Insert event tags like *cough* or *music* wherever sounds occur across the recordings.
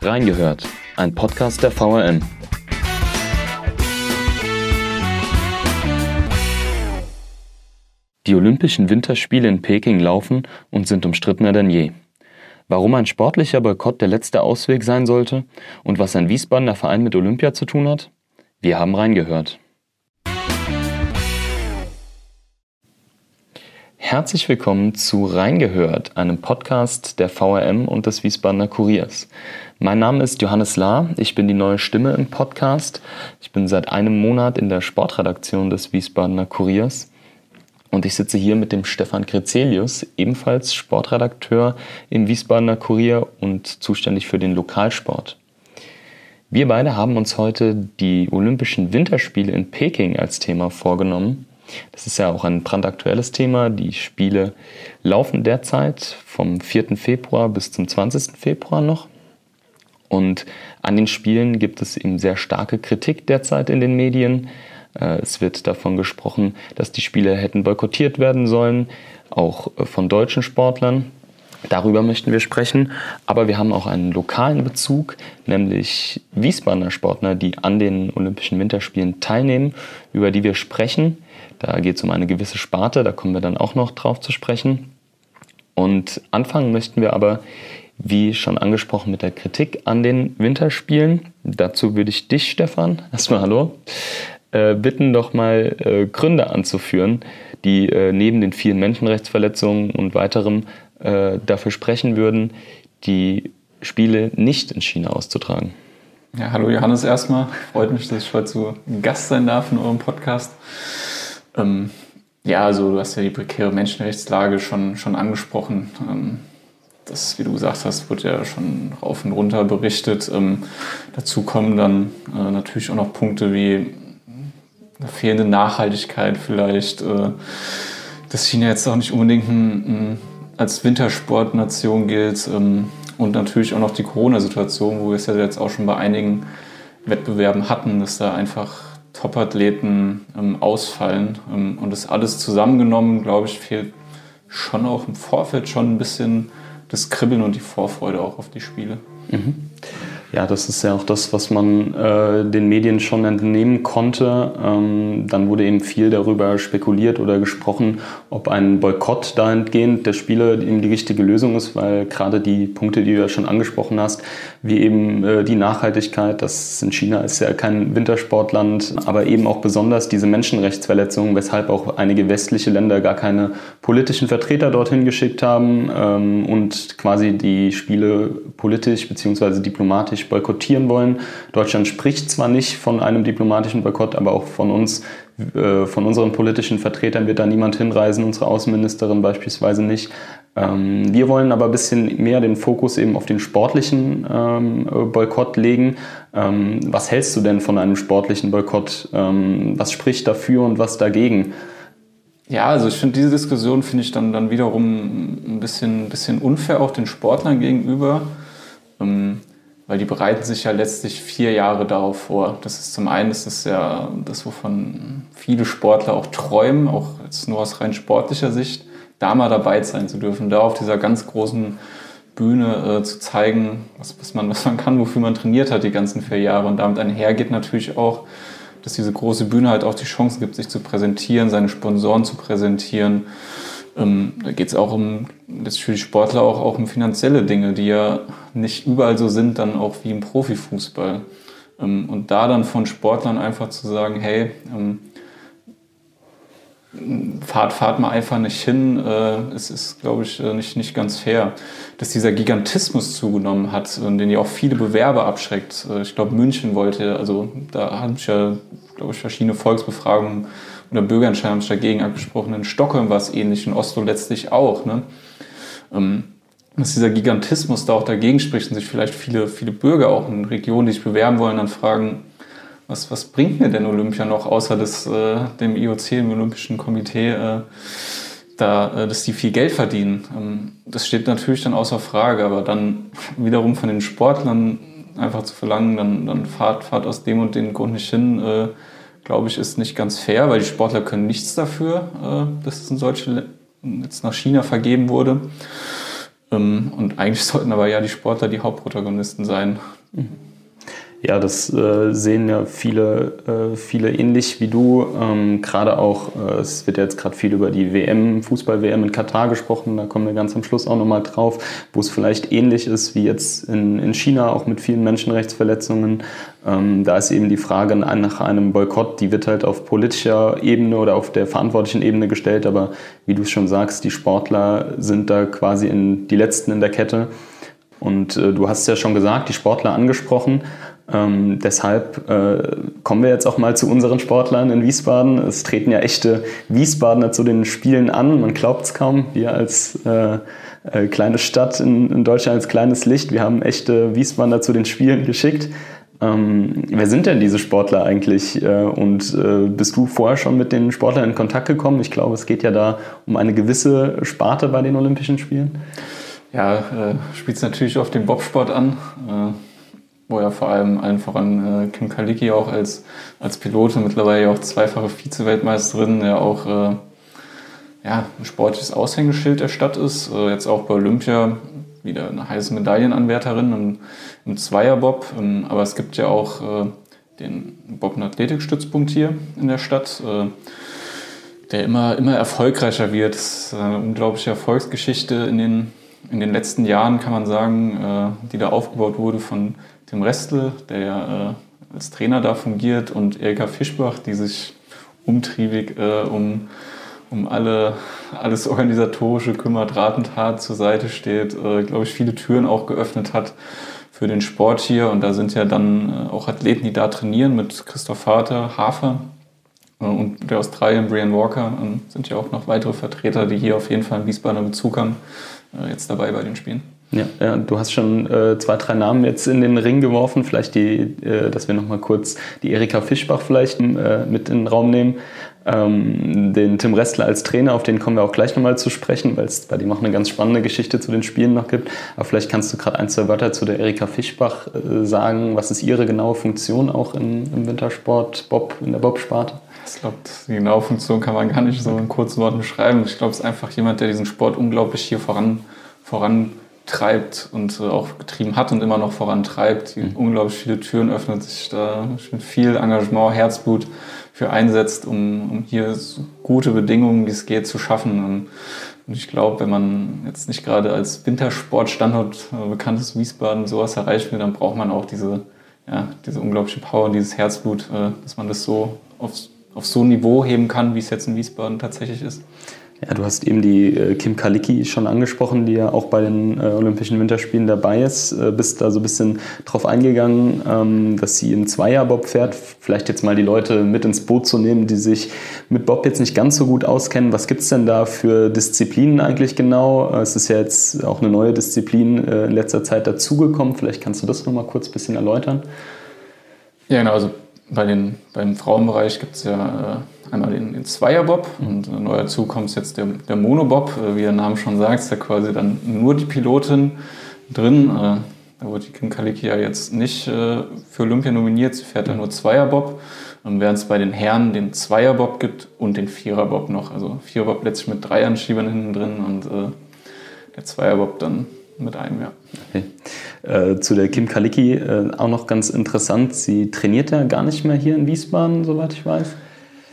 Reingehört, ein Podcast der VRM. Die Olympischen Winterspiele in Peking laufen und sind umstrittener denn je. Warum ein sportlicher Boykott der letzte Ausweg sein sollte und was ein Wiesbadener Verein mit Olympia zu tun hat? Wir haben reingehört. Herzlich willkommen zu Reingehört, einem Podcast der VRM und des Wiesbadener Kuriers. Mein Name ist Johannes Lahr, ich bin die neue Stimme im Podcast. Ich bin seit einem Monat in der Sportredaktion des Wiesbadener Kuriers und ich sitze hier mit dem Stefan Krezelius, ebenfalls Sportredakteur im Wiesbadener Kurier und zuständig für den Lokalsport. Wir beide haben uns heute die Olympischen Winterspiele in Peking als Thema vorgenommen das ist ja auch ein brandaktuelles Thema. Die Spiele laufen derzeit vom 4. Februar bis zum 20. Februar noch. Und an den Spielen gibt es eben sehr starke Kritik derzeit in den Medien. Äh, es wird davon gesprochen, dass die Spiele hätten boykottiert werden sollen, auch äh, von deutschen Sportlern. Darüber möchten wir sprechen. Aber wir haben auch einen lokalen Bezug, nämlich Wiesbadener Sportler, die an den Olympischen Winterspielen teilnehmen, über die wir sprechen. Da geht es um eine gewisse Sparte, da kommen wir dann auch noch drauf zu sprechen. Und anfangen möchten wir aber, wie schon angesprochen, mit der Kritik an den Winterspielen. Dazu würde ich dich, Stefan, *laughs* erstmal hallo, äh, bitten, doch mal äh, Gründe anzuführen, die äh, neben den vielen Menschenrechtsverletzungen und weiterem äh, dafür sprechen würden, die Spiele nicht in China auszutragen. Ja, hallo Johannes erstmal. Freut mich, dass ich heute zu Gast sein darf in eurem Podcast. Ähm, ja, also du hast ja die prekäre Menschenrechtslage schon, schon angesprochen. Ähm, das, wie du gesagt hast, wird ja schon rauf und runter berichtet. Ähm, dazu kommen dann äh, natürlich auch noch Punkte wie fehlende Nachhaltigkeit vielleicht, äh, dass China jetzt auch nicht unbedingt ein, ein, als Wintersportnation gilt ähm, und natürlich auch noch die Corona-Situation, wo wir es ja jetzt auch schon bei einigen Wettbewerben hatten, dass da einfach Topathleten ähm, ausfallen. Ähm, und das alles zusammengenommen, glaube ich, fehlt schon auch im Vorfeld schon ein bisschen das Kribbeln und die Vorfreude auch auf die Spiele. Mhm. Ja, das ist ja auch das, was man äh, den Medien schon entnehmen konnte. Ähm, dann wurde eben viel darüber spekuliert oder gesprochen, ob ein Boykott dahingehend der Spiele eben die richtige Lösung ist, weil gerade die Punkte, die du ja schon angesprochen hast, wie eben äh, die Nachhaltigkeit, das in China ist ja kein Wintersportland, aber eben auch besonders diese Menschenrechtsverletzungen, weshalb auch einige westliche Länder gar keine politischen Vertreter dorthin geschickt haben ähm, und quasi die Spiele politisch bzw. diplomatisch diplomatisch boykottieren wollen. Deutschland spricht zwar nicht von einem diplomatischen Boykott, aber auch von uns, äh, von unseren politischen Vertretern wird da niemand hinreisen, unsere Außenministerin beispielsweise nicht. Ähm, wir wollen aber ein bisschen mehr den Fokus eben auf den sportlichen ähm, Boykott legen. Ähm, was hältst du denn von einem sportlichen Boykott? was spricht dafür und was dagegen? Ja, also ich finde diese Diskussion finde ich dann, dann wiederum ein bisschen, ein bisschen unfair auch den Sportlern gegenüber weil die bereiten sich ja letztlich vier Jahre darauf vor. Das ist zum einen, das ist ja das, wovon viele Sportler auch träumen, auch jetzt nur aus rein sportlicher Sicht, da mal dabei sein zu dürfen, da auf dieser ganz großen Bühne äh, zu zeigen, was, was, man, was man kann, wofür man trainiert hat die ganzen vier Jahre. Und damit einhergeht natürlich auch, dass diese große Bühne halt auch die Chance gibt, sich zu präsentieren, seine Sponsoren zu präsentieren ähm, da geht es auch um, das ist für die Sportler auch, auch um finanzielle Dinge, die ja nicht überall so sind, dann auch wie im Profifußball. Ähm, und da dann von Sportlern einfach zu sagen, hey, ähm, fahrt, fahrt mal einfach nicht hin, äh, es ist, glaube ich, äh, nicht, nicht ganz fair. Dass dieser Gigantismus zugenommen hat, und den ja auch viele Bewerber abschreckt. Äh, ich glaube, München wollte, also da haben sich ja, glaube ich, verschiedene Volksbefragungen oder Bürgerentscheid dagegen abgesprochen. In Stockholm war es ähnlich, in Oslo letztlich auch. Ne? Ähm, dass dieser Gigantismus da auch dagegen spricht und sich vielleicht viele, viele Bürger auch in Regionen, die sich bewerben wollen, dann fragen, was, was bringt mir denn Olympia noch, außer des, äh, dem IOC, dem Olympischen Komitee, äh, da, äh, dass die viel Geld verdienen. Ähm, das steht natürlich dann außer Frage, aber dann *laughs* wiederum von den Sportlern einfach zu verlangen, dann, dann fahrt, fahrt aus dem und dem Grund nicht hin, äh, glaube ich, ist nicht ganz fair, weil die Sportler können nichts dafür, äh, dass es in solche jetzt nach China vergeben wurde. Ähm, und eigentlich sollten aber ja die Sportler die Hauptprotagonisten sein. Mhm. Ja, das äh, sehen ja viele, äh, viele ähnlich wie du. Ähm, gerade auch, äh, es wird ja jetzt gerade viel über die WM, Fußball-WM in Katar gesprochen, da kommen wir ganz am Schluss auch nochmal drauf, wo es vielleicht ähnlich ist wie jetzt in, in China, auch mit vielen Menschenrechtsverletzungen. Ähm, da ist eben die Frage nach einem Boykott, die wird halt auf politischer Ebene oder auf der verantwortlichen Ebene gestellt, aber wie du schon sagst, die Sportler sind da quasi in, die Letzten in der Kette. Und äh, du hast ja schon gesagt, die Sportler angesprochen. Ähm, deshalb äh, kommen wir jetzt auch mal zu unseren Sportlern in Wiesbaden. Es treten ja echte Wiesbadener zu den Spielen an. Man glaubt es kaum. Wir als äh, äh, kleine Stadt in, in, Deutschland, als kleines Licht, wir haben echte Wiesbadener zu den Spielen geschickt. Ähm, wer sind denn diese Sportler eigentlich? Äh, und äh, bist du vorher schon mit den Sportlern in Kontakt gekommen? Ich glaube, es geht ja da um eine gewisse Sparte bei den Olympischen Spielen. Ja, äh, spielt es natürlich auf den Bobsport an wo ja vor allem allen voran äh, Kim Kalicki auch als, als Pilotin, mittlerweile ja auch zweifache Vize-Weltmeisterin, ja auch äh, ja, ein sportliches Aushängeschild der Stadt ist. Äh, jetzt auch bei Olympia wieder eine heiße Medaillenanwärterin im, im Zweierbob. Ähm, aber es gibt ja auch äh, den Bob- Athletikstützpunkt hier in der Stadt, äh, der immer, immer erfolgreicher wird. Das ist eine unglaubliche Erfolgsgeschichte in den, in den letzten Jahren, kann man sagen, äh, die da aufgebaut wurde von Tim Restle, der ja äh, als Trainer da fungiert, und Erika Fischbach, die sich umtriebig äh, um, um alle, alles Organisatorische kümmert, Rat und Tat zur Seite steht, äh, glaube ich, viele Türen auch geöffnet hat für den Sport hier. Und da sind ja dann äh, auch Athleten, die da trainieren, mit Christoph Vater, Hafer äh, und der Australien, Brian Walker, sind ja auch noch weitere Vertreter, die hier auf jeden Fall einen Wiesbadener Bezug haben, äh, jetzt dabei bei den Spielen. Ja, ja, du hast schon äh, zwei, drei Namen jetzt in den Ring geworfen. Vielleicht die, äh, dass wir nochmal kurz die Erika Fischbach vielleicht äh, mit in den Raum nehmen. Ähm, den Tim Restler als Trainer, auf den kommen wir auch gleich nochmal zu sprechen, weil es bei dem auch eine ganz spannende Geschichte zu den Spielen noch gibt. Aber vielleicht kannst du gerade ein, zwei Wörter zu der Erika Fischbach äh, sagen. Was ist ihre genaue Funktion auch in, im Wintersport, Bob, in der Bobsparte? Ich glaube, die genaue Funktion kann man gar nicht so in kurzen Worten beschreiben. Ich glaube, es ist einfach jemand, der diesen Sport unglaublich hier voran, voran treibt und äh, auch getrieben hat und immer noch vorantreibt, die mhm. unglaublich viele Türen öffnet, sich da mit viel Engagement, Herzblut für einsetzt, um, um hier so gute Bedingungen, wie es geht, zu schaffen. Und ich glaube, wenn man jetzt nicht gerade als Wintersportstandort äh, bekannt ist, Wiesbaden, sowas erreichen will, dann braucht man auch diese, ja, diese unglaubliche Power und dieses Herzblut, äh, dass man das so auf, auf so ein Niveau heben kann, wie es jetzt in Wiesbaden tatsächlich ist. Ja, du hast eben die äh, Kim Kalicki schon angesprochen, die ja auch bei den äh, Olympischen Winterspielen dabei ist. Äh, bist da so ein bisschen drauf eingegangen, ähm, dass sie im Zweierbob fährt. Vielleicht jetzt mal die Leute mit ins Boot zu nehmen, die sich mit Bob jetzt nicht ganz so gut auskennen. Was gibt es denn da für Disziplinen eigentlich genau? Äh, es ist ja jetzt auch eine neue Disziplin äh, in letzter Zeit dazugekommen. Vielleicht kannst du das noch mal kurz ein bisschen erläutern. Ja, genau. Also bei den, beim Frauenbereich gibt es ja äh, einmal den, den Zweierbob und neu dazu kommt jetzt der, der Monobob, äh, wie der Name schon sagt, ist da quasi dann nur die Pilotin drin. Äh, da wurde die Kim ja jetzt nicht äh, für Olympia nominiert, sie fährt ja nur Zweierbob. Während es bei den Herren den Zweierbob gibt und den Viererbob noch. Also Viererbob letztlich mit drei Anschiebern hinten drin und äh, der Zweierbob dann mit einem, ja. Okay. Äh, zu der Kim Kalicki äh, auch noch ganz interessant. Sie trainiert ja gar nicht mehr hier in Wiesbaden, soweit ich weiß.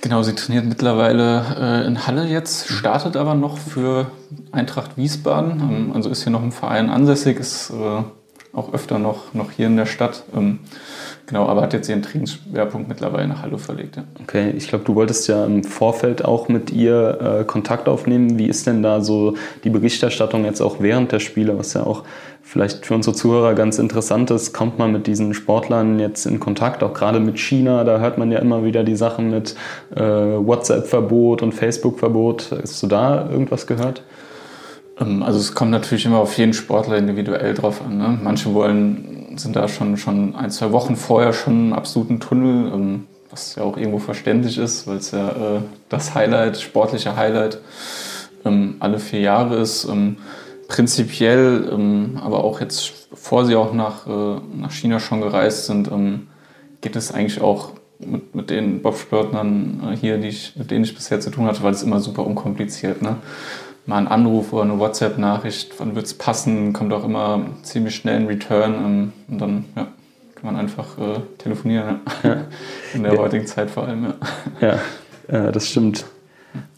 Genau, sie trainiert mittlerweile äh, in Halle jetzt, startet aber noch für Eintracht Wiesbaden. Ähm, also ist hier noch im Verein ansässig, ist äh, auch öfter noch, noch hier in der Stadt. Ähm, Genau, aber hat jetzt ihren Trainingsschwerpunkt mittlerweile nach Halle verlegt. Ja. Okay, ich glaube, du wolltest ja im Vorfeld auch mit ihr äh, Kontakt aufnehmen. Wie ist denn da so die Berichterstattung jetzt auch während der Spiele, was ja auch vielleicht für unsere Zuhörer ganz interessant ist? Kommt man mit diesen Sportlern jetzt in Kontakt, auch gerade mit China? Da hört man ja immer wieder die Sachen mit äh, WhatsApp-Verbot und Facebook-Verbot. Hast du da irgendwas gehört? Ähm, also es kommt natürlich immer auf jeden Sportler individuell drauf an. Ne? Manche wollen sind da schon, schon ein, zwei Wochen vorher schon im absoluten Tunnel, ähm, was ja auch irgendwo verständlich ist, weil es ja äh, das Highlight, sportliche Highlight ähm, alle vier Jahre ist. Prinzipiell, aber auch jetzt, bevor sie auch nach, äh, nach China schon gereist sind, geht es eigentlich auch mit, mit den Bobsportlern äh, hier, die ich, mit denen ich bisher zu tun hatte, weil es immer super unkompliziert. Ne? Mal ein Anruf oder eine WhatsApp-Nachricht, wann wird es passen, kommt auch immer ziemlich schnell ein Return ähm, und dann ja, kann man einfach äh, telefonieren. Ja. *laughs* In der heutigen Zeit vor allem. Ja, ja das stimmt.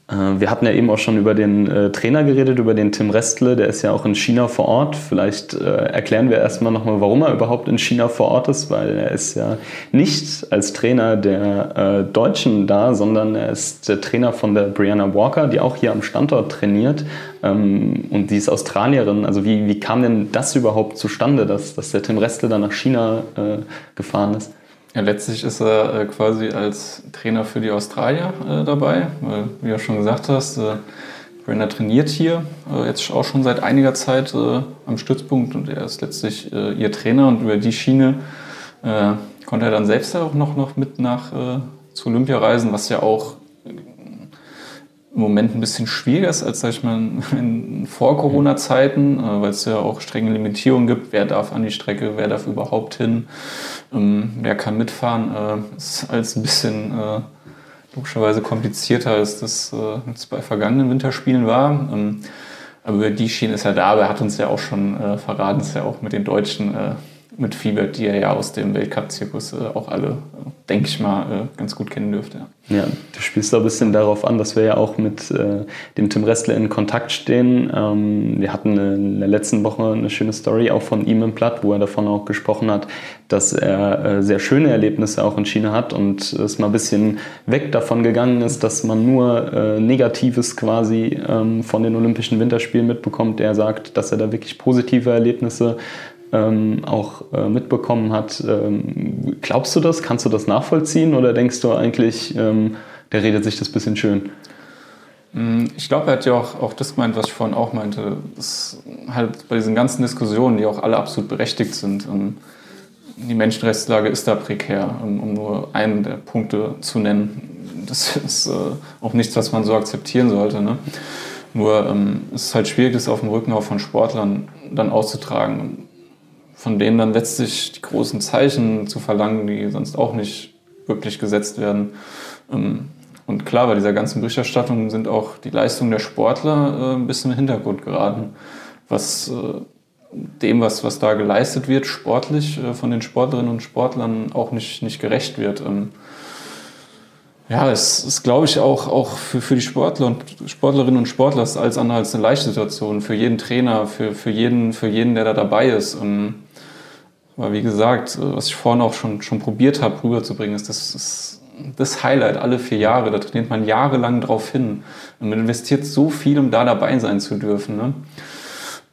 Äh, wir hatten ja eben auch schon über den äh, Trainer geredet, über den Tim Restle, der ist ja auch in China vor Ort. Vielleicht äh, erklären wir erstmal nochmal, warum er überhaupt in China vor Ort ist, weil er ist ja nicht als Trainer der äh, Deutschen da, sondern er ist der Trainer von der Brianna Walker, die auch hier am Standort trainiert. Ähm, und die ist Australierin. Also wie, wie kam denn das überhaupt zustande, dass, dass der Tim Restle dann nach China äh, gefahren ist? Ja, letztlich ist er äh, quasi als Trainer für die Australier äh, dabei, weil, wie du schon gesagt hast, äh, Brenner trainiert hier äh, jetzt auch schon seit einiger Zeit äh, am Stützpunkt und er ist letztlich äh, ihr Trainer und über die Schiene konnte er dann selbst auch noch, noch mit nach zu Olympia reisen, was ja auch im Moment ein bisschen schwieriger ist als sag ich mal, in Vor-Corona-Zeiten, äh, weil es ja auch strenge Limitierungen gibt. Wer darf an die Strecke, wer darf überhaupt hin, ähm, wer kann mitfahren. Äh, ist alles ein bisschen äh, logischerweise komplizierter, als das jetzt bei vergangenen Winterspielen war. Ähm, aber die Schiene ist er da, er hat uns ja auch schon verraten, ist ja auch mit den Deutschen mit Fiebert, die er ja aus dem Weltcup-Zirkus äh, auch alle, denke ich mal, äh, ganz gut kennen dürfte. Ja. du spielst da ein bisschen darauf an, dass wir ja auch mit äh, dem Tim Ressler in Kontakt stehen. Ähm, wir hatten in der letzten Woche eine schöne Story auch von ihm im Platt, wo er davon auch gesprochen hat, dass er äh, sehr schöne Erlebnisse auch in China hat und es mal ein bisschen weg davon gegangen ist, dass man nur äh, Negatives quasi ähm, von den Olympischen Winterspielen mitbekommt. Er sagt, dass er da wirklich positive Erlebnisse ähm, auch äh, mitbekommen hat. Ähm, glaubst du das? Kannst du das nachvollziehen oder denkst du eigentlich, ähm, der redet sich das bisschen schön? Mm, ich glaube, er hat ja auch, auch das gemeint, was ich vorhin auch meinte. Das halt bei diesen ganzen Diskussionen, die auch alle absolut berechtigt sind, ähm, die Menschenrechtslage ist da prekär, um, um, nur einen der Punkte zu nennen. Das ist äh, auch nichts, was man so akzeptieren sollte. Ne? Nur ähm, es ist halt schwierig, das auf dem Rücken auch von Sportlern dann auszutragen von denen dann letztlich die großen Zeichen zu verlangen, die sonst auch nicht wirklich gesetzt werden. Ähm, und klar, bei dieser ganzen Berichterstattung sind auch die Leistungen der Sportler äh, ein bisschen im Hintergrund geraten, was äh, dem, was, was da geleistet wird, sportlich äh, von den Sportlerinnen und Sportlern auch nicht, nicht gerecht wird. Ähm, ja, es ist, glaube ich, auch, auch für, für die Sportler und Sportlerinnen und Sportler ist alles andere als eine leichte Situation. Für jeden Trainer, für, für, jeden, für jeden, der da dabei ist. Und aber wie gesagt, was ich vorhin auch schon, schon probiert habe rüberzubringen, ist, das ist das Highlight alle vier Jahre. Da trainiert man jahrelang drauf hin. Und man investiert so viel, um da dabei sein zu dürfen. Ne?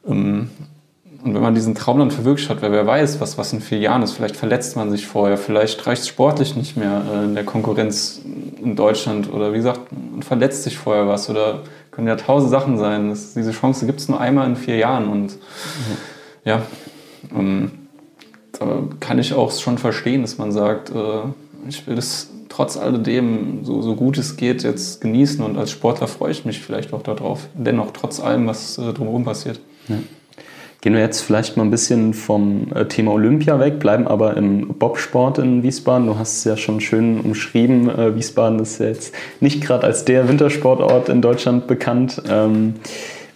Ähm, und wenn man diesen Traum dann verwirklicht hat, wer, wer weiß, was, was in vier Jahren ist, vielleicht verletzt man sich vorher, vielleicht reicht es sportlich nicht mehr äh, in der Konkurrenz in Deutschland oder wie gesagt, man verletzt sich vorher was oder können ja tausend Sachen sein. Das, diese Chance gibt es nur einmal in vier Jahren und mhm. ja, um, da kann ich auch schon verstehen, dass man sagt, äh, ich will das trotz alledem, so, so gut es geht, jetzt genießen und als Sportler freue ich mich vielleicht auch darauf. Dennoch, trotz allem, was äh, drumherum passiert. Ja. Gehen wir jetzt vielleicht mal ein bisschen vom äh, Thema Olympia weg, bleiben aber im Bobsport in Wiesbaden. Du hast es ja schon schön umschrieben. Wiesbaden ist ja jetzt nicht gerade als der Wintersportort in Deutschland bekannt.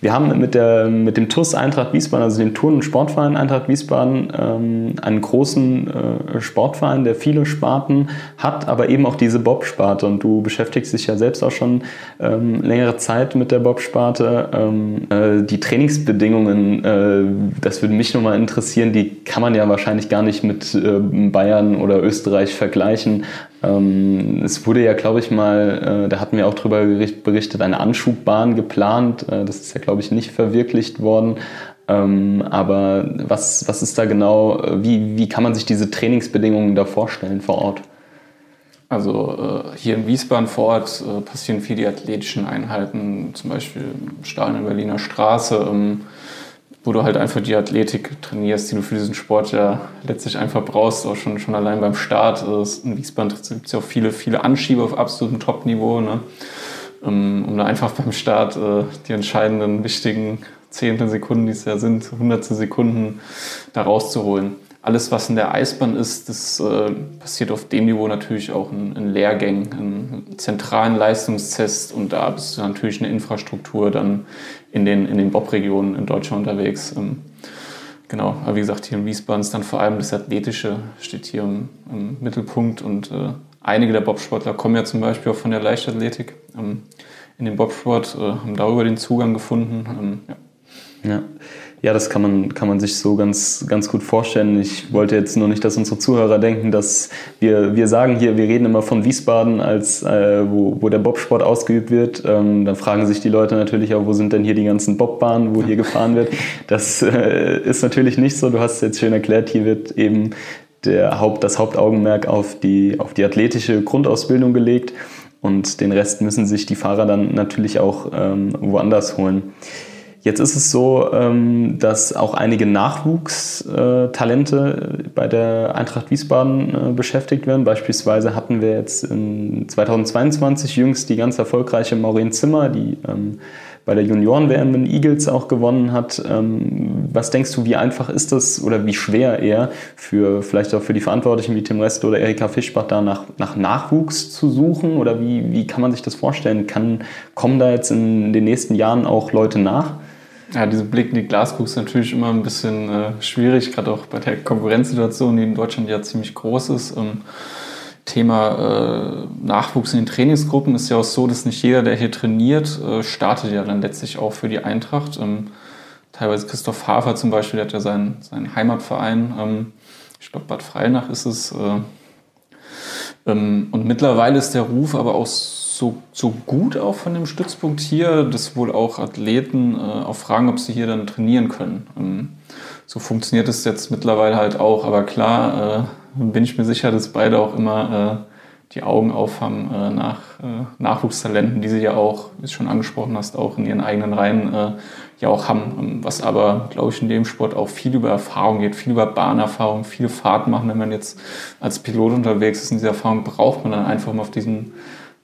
Wir haben mit, der, mit dem TUS Eintracht Wiesbaden, also dem Turn- und Sportverein Eintracht Wiesbaden, ähm, einen großen äh, Sportverein, der viele Sparten hat, aber eben auch diese Bob-Sparte. Und du beschäftigst dich ja selbst auch schon ähm, längere Zeit mit der Bob-Sparte. Ähm, äh, die Trainingsbedingungen, äh, das würde mich nochmal interessieren, die kann man ja wahrscheinlich gar nicht mit äh, Bayern oder Österreich vergleichen. Ähm, es wurde ja, glaube ich, mal, äh, da hatten wir auch drüber berichtet, eine Anschubbahn geplant. Äh, das ist ja, glaube ich, nicht verwirklicht worden. Ähm, aber was, was ist da genau, äh, wie, wie kann man sich diese Trainingsbedingungen da vorstellen vor Ort? Also äh, hier in Wiesbaden vor Ort äh, passieren viele athletischen Einheiten, zum Beispiel Stadion in Berliner Straße. Ähm, wo du halt einfach die Athletik trainierst, die du für diesen Sport ja letztlich einfach brauchst, auch schon, schon allein beim Start. Also in Wiesbaden gibt es ja auch viele, viele Anschieber auf absolutem Top-Niveau, ne? um, um da einfach *laughs* beim Start äh, die entscheidenden, wichtigen Zehntel Sekunden, die es ja sind, hundertstel Sekunden da rauszuholen. Alles, was in der Eisbahn ist, das äh, passiert auf dem Niveau natürlich auch in, in Lehrgängen, in zentralen Leistungstests und da bist du natürlich eine Infrastruktur dann in den, in den Bob-Regionen in Deutschland unterwegs. Ähm, genau, aber wie gesagt, hier in Wiesbaden ist dann vor allem das Athletische steht hier im, im Mittelpunkt und äh, einige der Bobsportler kommen ja zum Beispiel auch von der Leichtathletik ähm, in den Bobsport, äh, haben darüber den Zugang gefunden. Ähm, ja. ja. Ja, das kann man, kann man sich so ganz, ganz gut vorstellen. Ich wollte jetzt nur nicht, dass unsere Zuhörer denken, dass wir, wir sagen hier, wir reden immer von Wiesbaden, als äh, wo, wo der Bobsport ausgeübt wird. Ähm, dann fragen sich die Leute natürlich auch, wo sind denn hier die ganzen Bobbahnen, wo hier gefahren wird. Das äh, ist natürlich nicht so. Du hast es jetzt schön erklärt, hier wird eben der Haupt, das Hauptaugenmerk auf die, auf die athletische Grundausbildung gelegt und den Rest müssen sich die Fahrer dann natürlich auch ähm, woanders holen. Jetzt ist es so, ähm, dass auch einige Nachwuchstalente bei der Eintracht Wiesbaden äh, beschäftigt werden. Beispielsweise hatten wir jetzt in 2022 jüngst die ganz erfolgreiche Maureen Zimmer, die ähm, bei der Junioren-WM in Eagles auch gewonnen hat. Ähm, was denkst du, wie einfach ist das oder wie schwer eher für vielleicht auch für die Verantwortlichen wie Tim Rest oder Erika Fischbach da nach, nach Nachwuchs zu suchen? Oder wie, wie kann man sich das vorstellen? Kann, kommen da jetzt in den nächsten Jahren auch Leute nach? Ja, dieser Blick in die Glaskugel ist natürlich immer ein bisschen äh, schwierig, gerade auch bei der Konkurrenzsituation, die in Deutschland ja ziemlich groß ist. Ähm, Thema äh, Nachwuchs in den Trainingsgruppen ist ja auch so, dass nicht jeder, der hier trainiert, äh, startet ja dann letztlich auch für die Eintracht. Ähm, teilweise Christoph Hafer zum Beispiel, der hat ja seinen, seinen Heimatverein. Ähm, ich glaube, Bad Freilnach ist es. Äh, ähm, und mittlerweile ist der Ruf aber auch so, so gut auch von dem Stützpunkt hier, dass wohl auch Athleten äh, auch fragen, ob sie hier dann trainieren können. Ähm, so funktioniert es jetzt mittlerweile halt auch. Aber klar äh, bin ich mir sicher, dass beide auch immer äh, die Augen aufhaben äh, nach äh, Nachwuchstalenten, die sie ja auch, wie du schon angesprochen hast, auch in ihren eigenen Reihen äh, ja auch haben. Ähm, was aber, glaube ich, in dem Sport auch viel über Erfahrung geht, viel über Bahnerfahrung, viele Fahrten machen. Wenn man jetzt als Pilot unterwegs ist, in dieser Erfahrung braucht man dann einfach mal auf diesen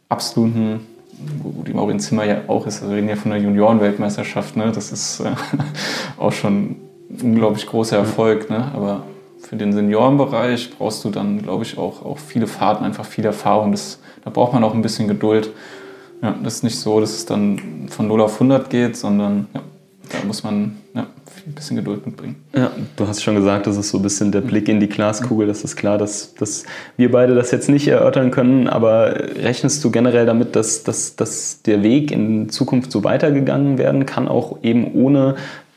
absoluten, wo die Maureen Zimmer ja auch ist, also wir reden ja von der Junioren-Weltmeisterschaft, ne? das ist äh, *laughs* auch schon ein unglaublich großer Erfolg, ne? aber für den Seniorenbereich brauchst du dann, glaube ich, auch, auch viele Fahrten, einfach viel Erfahrung. Das, da braucht man auch ein bisschen Geduld. Ja, das ist nicht so, dass es dann von 0 auf 100 geht, sondern ja, da muss man ja, ein bisschen Geduld mitbringen. Ja, du hast schon gesagt, das ist so ein bisschen der Blick in die Glaskugel. Das ist klar, dass, dass wir beide das jetzt nicht erörtern können, aber rechnest du generell damit, dass, dass, dass der Weg in Zukunft so weitergegangen werden kann, auch eben ohne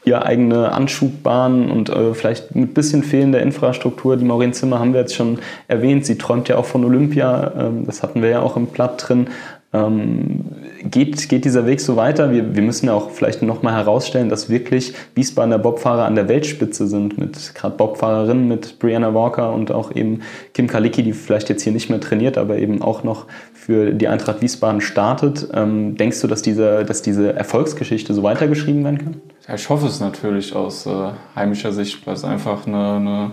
ihr eigene Anschubbahn und äh, vielleicht mit bisschen fehlender Infrastruktur. Die Maureen Zimmer haben wir jetzt schon erwähnt. Sie träumt ja auch von Olympia. Ähm, das hatten wir ja auch im Platt drin. Ähm, geht, geht dieser Weg so weiter? Wir, wir müssen ja auch vielleicht nochmal herausstellen, dass wirklich Wiesbadener Bobfahrer an der Weltspitze sind, mit gerade Bobfahrerinnen, mit Brianna Walker und auch eben Kim Kalicki, die vielleicht jetzt hier nicht mehr trainiert, aber eben auch noch für die Eintracht Wiesbaden startet. Ähm, denkst du, dass diese, dass diese Erfolgsgeschichte so weitergeschrieben werden kann? Ja, ich hoffe es natürlich aus äh, heimischer Sicht, weil es einfach eine, eine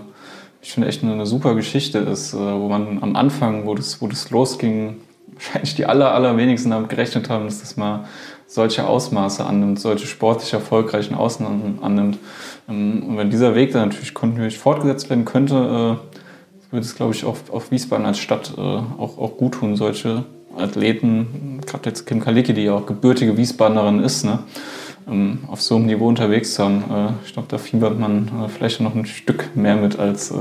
ich finde echt eine, eine, super Geschichte ist, äh, wo man am Anfang, wo das, wo das losging, wahrscheinlich die aller, allerwenigsten damit gerechnet haben, dass das mal solche Ausmaße annimmt, solche sportlich erfolgreichen Ausnahmen annimmt. Ähm, und wenn dieser Weg dann natürlich kontinuierlich fortgesetzt werden könnte, äh, würde es, glaube ich, auch auf Wiesbaden als Stadt äh, auch, auch gut tun, solche Athleten, gerade jetzt Kim Kalicki, die ja auch gebürtige Wiesbadenerin ist, ne, ähm, auf so einem Niveau unterwegs zu haben. Äh, ich glaube, da fiebert man vielleicht noch ein Stück mehr mit als,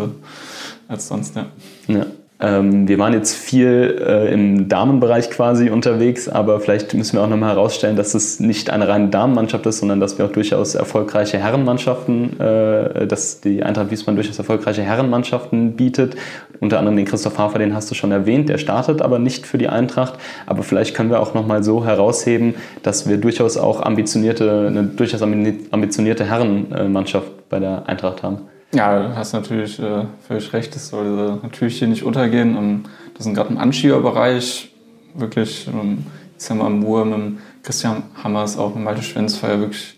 als sonst. Ja. ja. Ähm, wir waren jetzt viel äh, im Damenbereich quasi unterwegs, aber vielleicht müssen wir auch nochmal herausstellen, dass es nicht eine reine Damenmannschaft ist, sondern dass wir auch durchaus erfolgreiche Herrenmannschaften, äh, dass die Eintracht Wiesbaden durchaus erfolgreiche Herrenmannschaften bietet. Unter anderem den Christoph Hafer, den hast du schon erwähnt, der startet aber nicht für die Eintracht. Aber vielleicht können wir auch nochmal so herausheben, dass wir durchaus auch ambitionierte, eine durchaus ambitionierte Herrenmannschaft bei der Eintracht haben. Ja, du hast natürlich äh, völlig recht, das soll natürlich hier nicht untergehen. Und das ist gerade im Anschieberbereich wirklich, ähm, ich sag mal, im Moor mit Christian Hammers, auch mit Malte Schwenzfeier, wirklich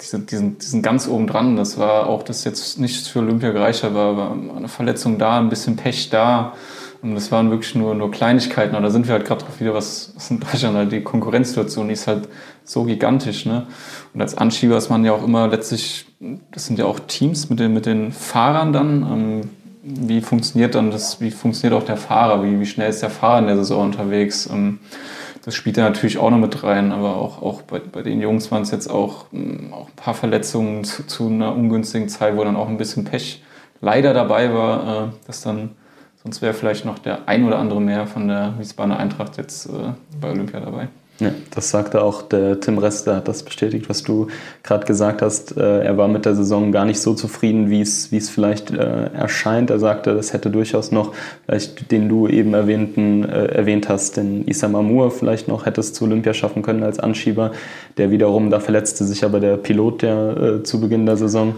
diese, diesen, diesen ganz oben dran. Das war auch, das jetzt nicht für Olympia gereicht hat, war, war eine Verletzung da, ein bisschen Pech da. Und das waren wirklich nur, nur Kleinigkeiten. Und da sind wir halt gerade drauf wieder, was, was in Deutschland halt die Konkurrenzsituation die ist halt so gigantisch. Ne? Und als Anschieber ist man ja auch immer letztlich, das sind ja auch Teams mit den, mit den Fahrern dann. Ähm, wie funktioniert dann das, wie funktioniert auch der Fahrer? Wie, wie schnell ist der Fahrer in der Saison unterwegs? Ähm, das spielt da natürlich auch noch mit rein, aber auch, auch bei, bei den Jungs waren es jetzt auch, ähm, auch ein paar Verletzungen zu, zu, einer ungünstigen Zeit, wo dann auch ein bisschen Pech leider dabei war, äh, dass dann Sonst wäre vielleicht noch der ein oder andere mehr von der Wiesbadener Eintracht jetzt äh, bei Olympia dabei. Ja, das sagte auch der Tim Rester, hat das bestätigt, was du gerade gesagt hast. Äh, er war mit der Saison gar nicht so zufrieden, wie es, wie es vielleicht äh, erscheint. Er sagte, das hätte durchaus noch, vielleicht den du eben erwähnten, äh, erwähnt hast, den Issam Amour vielleicht noch hätte es zu Olympia schaffen können als Anschieber. Der wiederum, da verletzte sich aber der Pilot der äh, zu Beginn der Saison.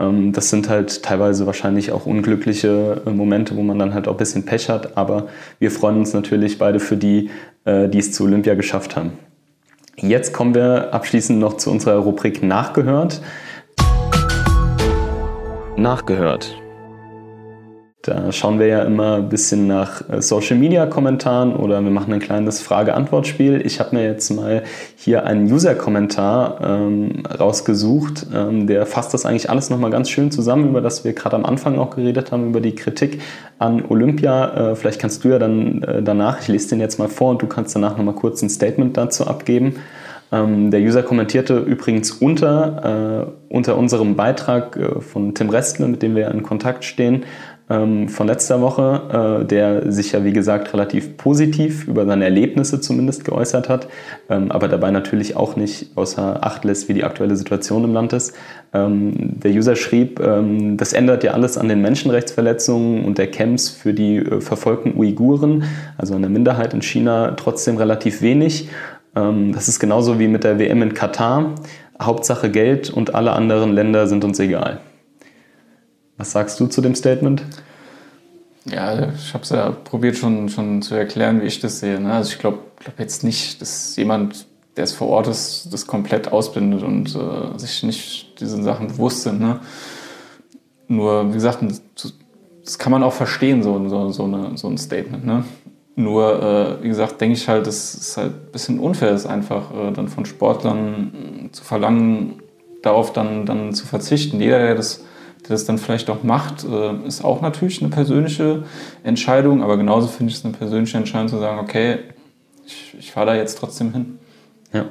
Ähm, das sind halt teilweise wahrscheinlich auch unglückliche äh, Momente, wo man dann halt auch ein bisschen Pech hat. Aber wir freuen uns natürlich beide für die, äh, die es zu Olympia geschafft haben. Jetzt kommen wir abschließend noch zu unserer Rubrik Nachgehört. Nachgehört. Da schauen wir ja immer ein bisschen nach äh, Social Media Kommentaren oder wir machen ein kleines Frage-Antwort-Spiel. Ich habe mir jetzt mal hier einen User-Kommentar ähm, rausgesucht. Ähm, der fasst das eigentlich alles nochmal ganz schön zusammen, über das wir gerade am Anfang auch geredet haben, über die Kritik an Olympia. Äh, vielleicht kannst du ja dann äh, danach, ich lese den jetzt mal vor und du kannst danach nochmal kurz ein Statement dazu abgeben. Ähm, der User kommentierte übrigens unter, äh, unter unserem Beitrag äh, von Tim Restle, mit dem wir in Kontakt stehen, ähm, von letzter Woche, äh, der sich ja wie gesagt relativ positiv über seine Erlebnisse zumindest geäußert hat, ähm, aber dabei natürlich auch nicht außer Acht lässt, wie die aktuelle Situation im Land ist. Ähm, der User schrieb, ähm, das ändert ja alles an den Menschenrechtsverletzungen und der Camps für die äh, verfolgten Uiguren, also eine Minderheit in China, trotzdem relativ wenig. Ähm, das ist genauso wie mit der WM in Katar. Hauptsache Geld und alle anderen Länder sind uns egal. Was sagst du zu dem Statement? Ja, ich habe es ja probiert schon, schon zu erklären, wie ich das sehe. Ne? Also ich glaube glaub jetzt nicht, dass jemand, der es vor Ort ist, das komplett ausblendet und äh, sich nicht diesen Sachen bewusst sind. Ne? Nur, wie gesagt, das kann man auch verstehen, so, so, so, eine, so ein Statement. Ne? Nur, äh, wie gesagt, denke ich halt, dass es halt ein bisschen unfair ist, einfach äh, dann von Sportlern zu verlangen, darauf dann, dann zu verzichten. Jeder, der das der das dann vielleicht auch macht, äh, ist auch natürlich eine persönliche Entscheidung, aber genauso finde ich es eine persönliche Entscheidung zu sagen, okay, ich, ich fahre da jetzt trotzdem hin. Ja.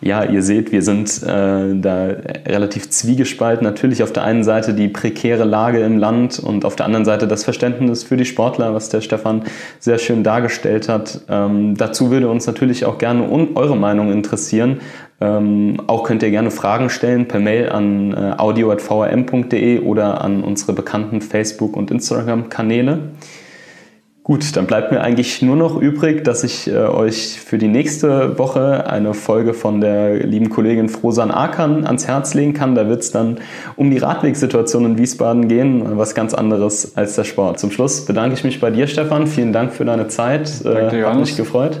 ja, ihr seht, wir sind äh, da relativ zwiegespalten. Natürlich auf der einen Seite die prekäre Lage im Land und auf der anderen Seite das Verständnis für die Sportler, was der Stefan sehr schön dargestellt hat. Ähm, dazu würde uns natürlich auch gerne eure Meinung interessieren. Ähm, auch könnt ihr gerne Fragen stellen per Mail an äh, audio.vrm.de oder an unsere bekannten Facebook- und Instagram-Kanäle. Gut, dann bleibt mir eigentlich nur noch übrig, dass ich äh, euch für die nächste Woche eine Folge von der lieben Kollegin Frosan Akan ans Herz legen kann. Da wird es dann um die Radwegsituation in Wiesbaden gehen, was ganz anderes als der Sport. Zum Schluss bedanke ich mich bei dir, Stefan. Vielen Dank für deine Zeit. Danke, äh, hat mich gefreut.